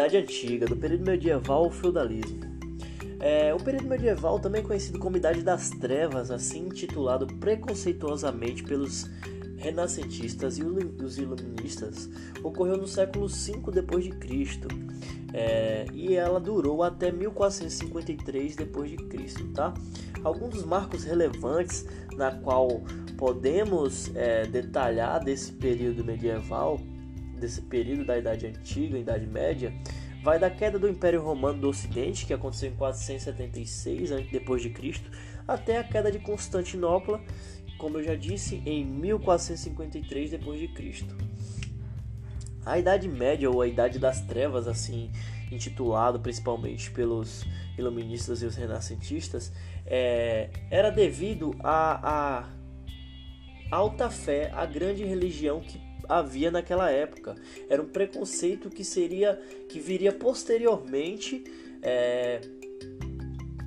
Idade Antiga, do período medieval ao feudalismo. É, o período medieval, também conhecido como Idade das Trevas, assim intitulado preconceituosamente pelos renascentistas e os iluministas, ocorreu no século V depois de Cristo. É, e ela durou até 1453 depois de Cristo, tá? Alguns dos marcos relevantes na qual podemos é, detalhar desse período medieval, desse período da Idade Antiga, Idade Média, vai da queda do Império Romano do Ocidente, que aconteceu em 476 depois de Cristo, até a queda de Constantinopla, como eu já disse, em 1453 depois de Cristo. A Idade Média ou a Idade das Trevas, assim intitulado principalmente pelos iluministas e os renascentistas, é, era devido à alta fé, à grande religião que havia naquela época. Era um preconceito que seria que viria posteriormente é,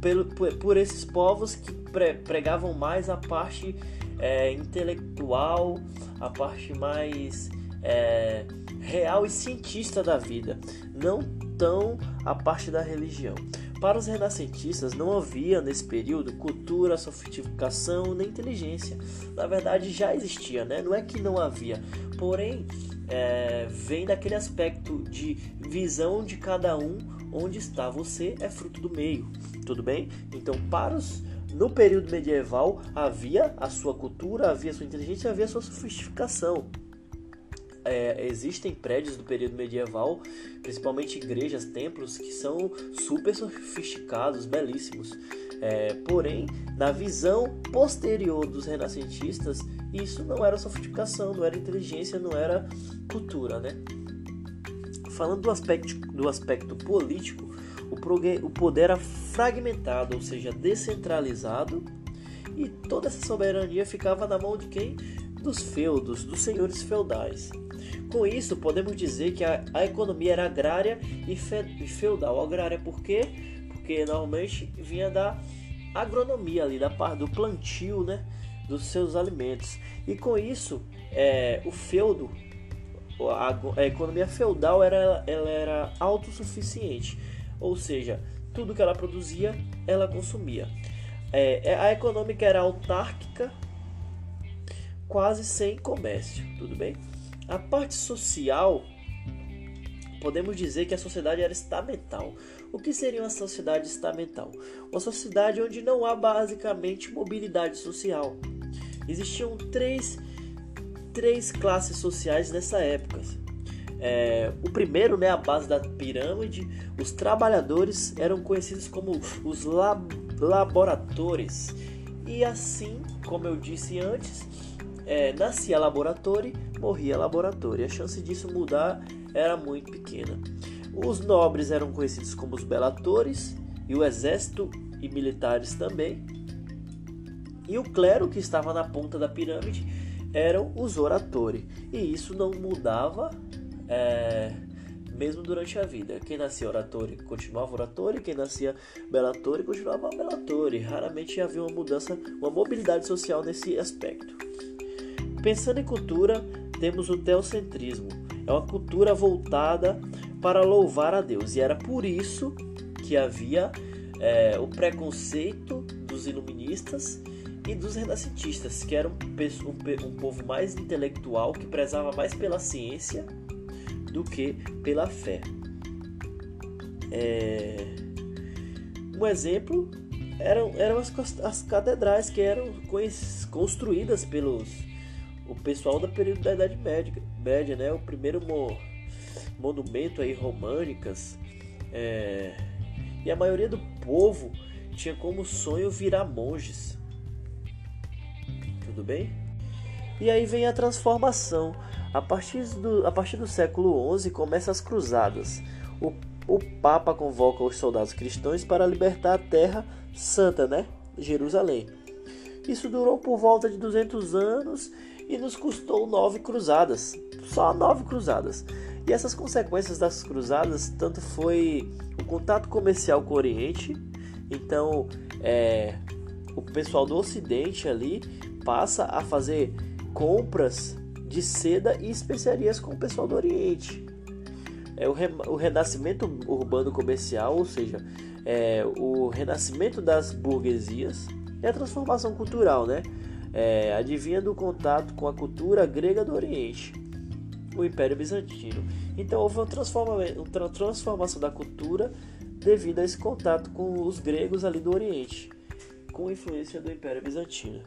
pelo, por, por, esses povos que pre, pregavam mais a parte é, intelectual, a parte mais é, real e cientista da vida, não tão a parte da religião. Para os renascentistas não havia nesse período cultura, sofisticação nem inteligência. Na verdade já existia, né? Não é que não havia, porém é, vem daquele aspecto de visão de cada um onde está você é fruto do meio, tudo bem? Então para os no período medieval havia a sua cultura, havia a sua inteligência, havia a sua sofisticação é, existem prédios do período medieval, principalmente igrejas, templos, que são super sofisticados, belíssimos. É, porém, na visão posterior dos renascentistas, isso não era sofisticação, não era inteligência, não era cultura, né? Falando do aspecto, do aspecto político, o poder era fragmentado, ou seja, descentralizado, e toda essa soberania ficava na mão de quem? Dos feudos, dos senhores feudais. Com isso, podemos dizer que a, a economia era agrária e, fe, feudal. Agrária por quê? Porque normalmente vinha da agronomia ali, da parte do plantio né, dos seus alimentos. E com isso, é, o feudo, a, a, economia feudal era, ela era autossuficiente. Ou seja, tudo que ela produzia, ela consumia. É, é a econômica era autárquica, quase sem comércio, tudo bem? A parte social, podemos dizer que a sociedade era estamental. O que seria uma sociedade estamental? Uma sociedade onde não há basicamente mobilidade social. Existiam três, três classes sociais nessa época. É, o primeiro, né, a base da pirâmide, os trabalhadores eram conhecidos como os lab. E assim, como eu disse antes, é, nascia laboratório, morria laboratório. A chance disso mudar era muito pequena. Os nobres eram conhecidos como os belatores e o exército e militares também. E o clero que estava na ponta da pirâmide eram os oratori. E isso não mudava é, mesmo durante a vida. Quem nascia oratori continuava oratori, quem nascia belatore continuava belatore. Raramente havia uma mudança, uma mobilidade social nesse aspecto. Pensando em cultura, temos o teocentrismo. É uma cultura voltada para louvar a Deus. E era por isso que havia é, o preconceito dos iluministas e dos renascentistas, que eram um, um, povo mais intelectual, que prezava mais pela ciência do que pela fé. É... Um exemplo eram, eram as, as catedrais que eram construídas pelos o pessoal do período da Idade Média, média né? O primeiro mo, monumento aí românicas é, e a maioria do povo tinha como sonho virar monges. Tudo bem? E aí vem a transformação. A partir do, a partir do século XI começam as cruzadas. O, o Papa convoca os soldados cristãos para libertar a terra santa, né? Jerusalém. Isso durou por volta de 200 anos e nos custou nove cruzadas, só nove cruzadas. E essas consequências das cruzadas, tanto foi o contato comercial com o Oriente, então é, o pessoal do Ocidente ali passa a fazer compras de seda e especiarias com o pessoal do Oriente. é o, re, o renascimento urbano comercial, ou seja, é, o renascimento das burguesias e a transformação cultural, né? É, adivinha do contato com a cultura grega do Oriente, o Império Bizantino. Então houve uma, uma transformação da cultura devido a esse contato com os gregos ali do Oriente, com influência do Império Bizantino.